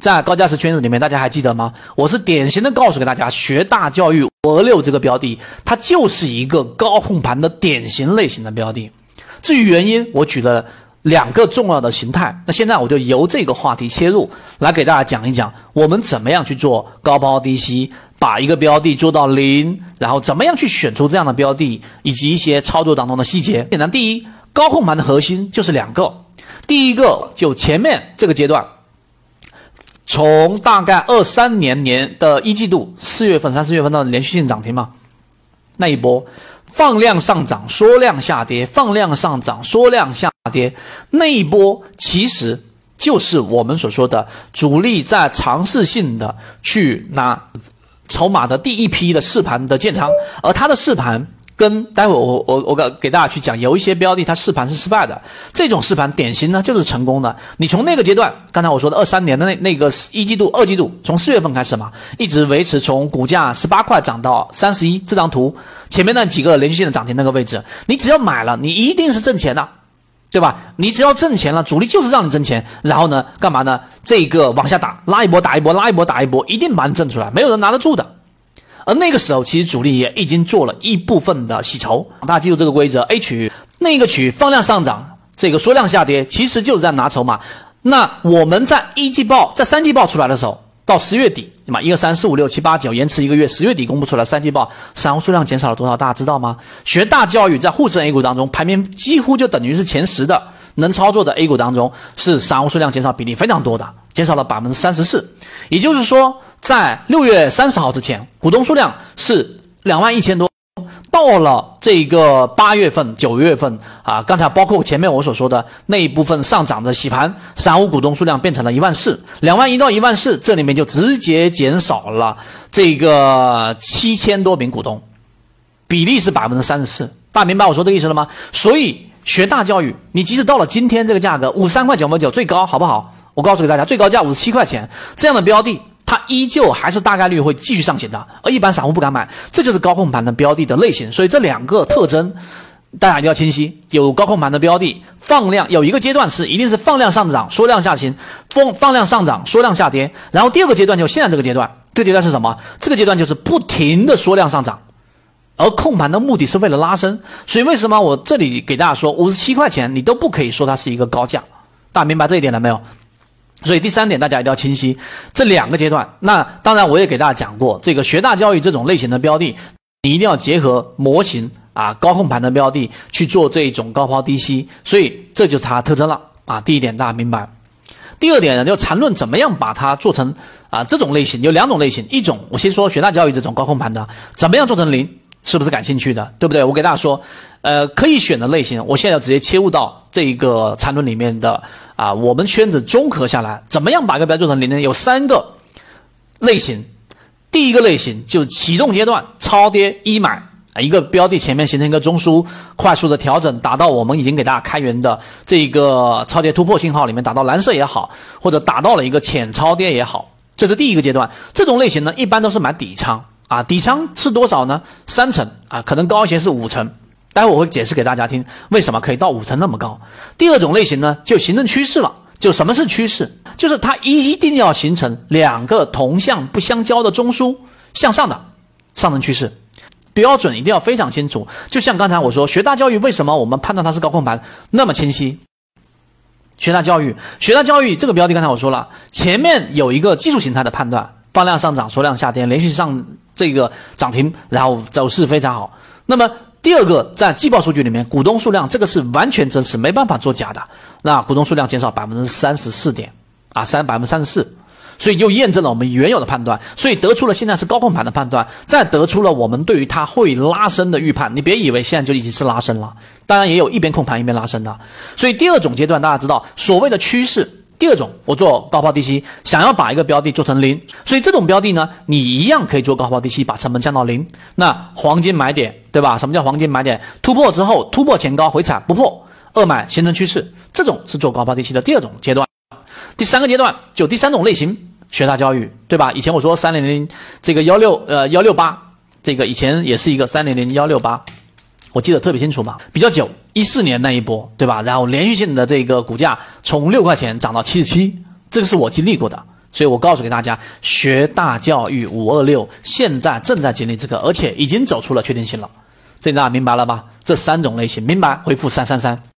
在高价值圈子里面，大家还记得吗？我是典型的告诉给大家，学大教育俄六这个标的，它就是一个高控盘的典型类型的标的。至于原因，我举了两个重要的形态。那现在我就由这个话题切入，来给大家讲一讲，我们怎么样去做高抛低吸，把一个标的做到零，然后怎么样去选出这样的标的，以及一些操作当中的细节。简单，第一，高控盘的核心就是两个。第一个就前面这个阶段，从大概二三年年的一季度四月份、三四月份的连续性涨停嘛，那一波放量上涨，缩量下跌，放量上涨，缩量下跌，那一波其实就是我们所说的主力在尝试性的去拿筹码的第一批的试盘的建仓，而它的试盘。跟待会我我我给给大家去讲，有一些标的它试盘是失败的，这种试盘典型呢就是成功的。你从那个阶段，刚才我说的二三年的那那个一季度、二季度，从四月份开始嘛，一直维持从股价十八块涨到三十一，这张图前面那几个连续性的涨停那个位置，你只要买了，你一定是挣钱的，对吧？你只要挣钱了，主力就是让你挣钱，然后呢，干嘛呢？这个往下打，拉一波打一波，拉一波打一波，一定把你挣出来，没有人拿得住的。而那个时候，其实主力也已经做了一部分的洗筹。大家记住这个规则：A 区域那个区域放量上涨，这个缩量下跌，其实就是在拿筹码。那我们在一季报、在三季报出来的时候，到十月底，对吧？一个三四五六七八九，延迟一个月，十月底公布出来三季报，散户数量减少了多少？大家知道吗？学大教育在沪深 A 股当中排名几乎就等于是前十的，能操作的 A 股当中是散户数量减少比例非常多的，减少了百分之三十四。也就是说。在六月三十号之前，股东数量是两万一千多。到了这个八月份、九月份啊，刚才包括前面我所说的那一部分上涨的洗盘，散户股东数量变成了一万四，两万一到一万四，这里面就直接减少了这个七千多名股东，比例是百分之三十四。大家明白我说这个意思了吗？所以学大教育，你即使到了今天这个价格五十三块九毛九最高，好不好？我告诉给大家，最高价五十七块钱，这样的标的。它依旧还是大概率会继续上行的，而一般散户不敢买，这就是高控盘的标的的类型。所以这两个特征大家一定要清晰。有高控盘的标的放量，有一个阶段是一定是放量上涨，缩量下行，放放量上涨，缩量下跌。然后第二个阶段就现在这个阶段，这个阶段是什么？这个阶段就是不停的缩量上涨，而控盘的目的是为了拉升。所以为什么我这里给大家说五十七块钱，你都不可以说它是一个高价？大家明白这一点了没有？所以第三点，大家一定要清晰这两个阶段。那当然，我也给大家讲过，这个学大教育这种类型的标的，你一定要结合模型啊，高控盘的标的去做这种高抛低吸。所以这就是它特征了啊。第一点大家明白。第二点呢，就缠论怎么样把它做成啊这种类型，有两种类型，一种我先说学大教育这种高控盘的，怎么样做成零，是不是感兴趣的？对不对？我给大家说。呃，可以选的类型，我现在要直接切入到这一个缠论里面的啊，我们圈子综合下来，怎么样把一个标做成零呢？有三个类型，第一个类型就启动阶段超跌一买啊，一个标的前面形成一个中枢，快速的调整，达到我们已经给大家开源的这一个超跌突破信号里面，达到蓝色也好，或者达到了一个浅超跌也好，这是第一个阶段。这种类型呢，一般都是买底仓啊，底仓是多少呢？三成啊，可能高一些是五成。待会我会解释给大家听，为什么可以到五成那么高。第二种类型呢，就形成趋势了。就什么是趋势？就是它一定要形成两个同向不相交的中枢向上的上升趋势，标准一定要非常清楚。就像刚才我说，学大教育为什么我们判断它是高控盘那么清晰？学大教育，学大教育这个标的，刚才我说了，前面有一个技术形态的判断，放量上涨，缩量下跌，连续上这个涨停，然后走势非常好。那么第二个，在季报数据里面，股东数量这个是完全真实，没办法作假的。那股东数量减少百分之三十四点啊，三百分之三十四，所以又验证了我们原有的判断，所以得出了现在是高控盘的判断，再得出了我们对于它会拉升的预判。你别以为现在就已经是拉升了，当然也有一边控盘一边拉升的。所以第二种阶段，大家知道所谓的趋势。第二种，我做高抛低吸，想要把一个标的做成零，所以这种标的呢，你一样可以做高抛低吸，把成本降到零。那黄金买点，对吧？什么叫黄金买点？突破之后，突破前高回踩不破，二买形成趋势，这种是做高抛低吸的第二种阶段。第三个阶段就第三种类型，学大教育，对吧？以前我说三零零这个幺六呃幺六八，这个以前也是一个三零零幺六八。我记得特别清楚嘛，比较久，一四年那一波，对吧？然后连续性的这个股价从六块钱涨到七十七，这个是我经历过的，所以我告诉给大家，学大教育五二六现在正在经历这个，而且已经走出了确定性了。这大家明白了吧？这三种类型，明白回复三三三。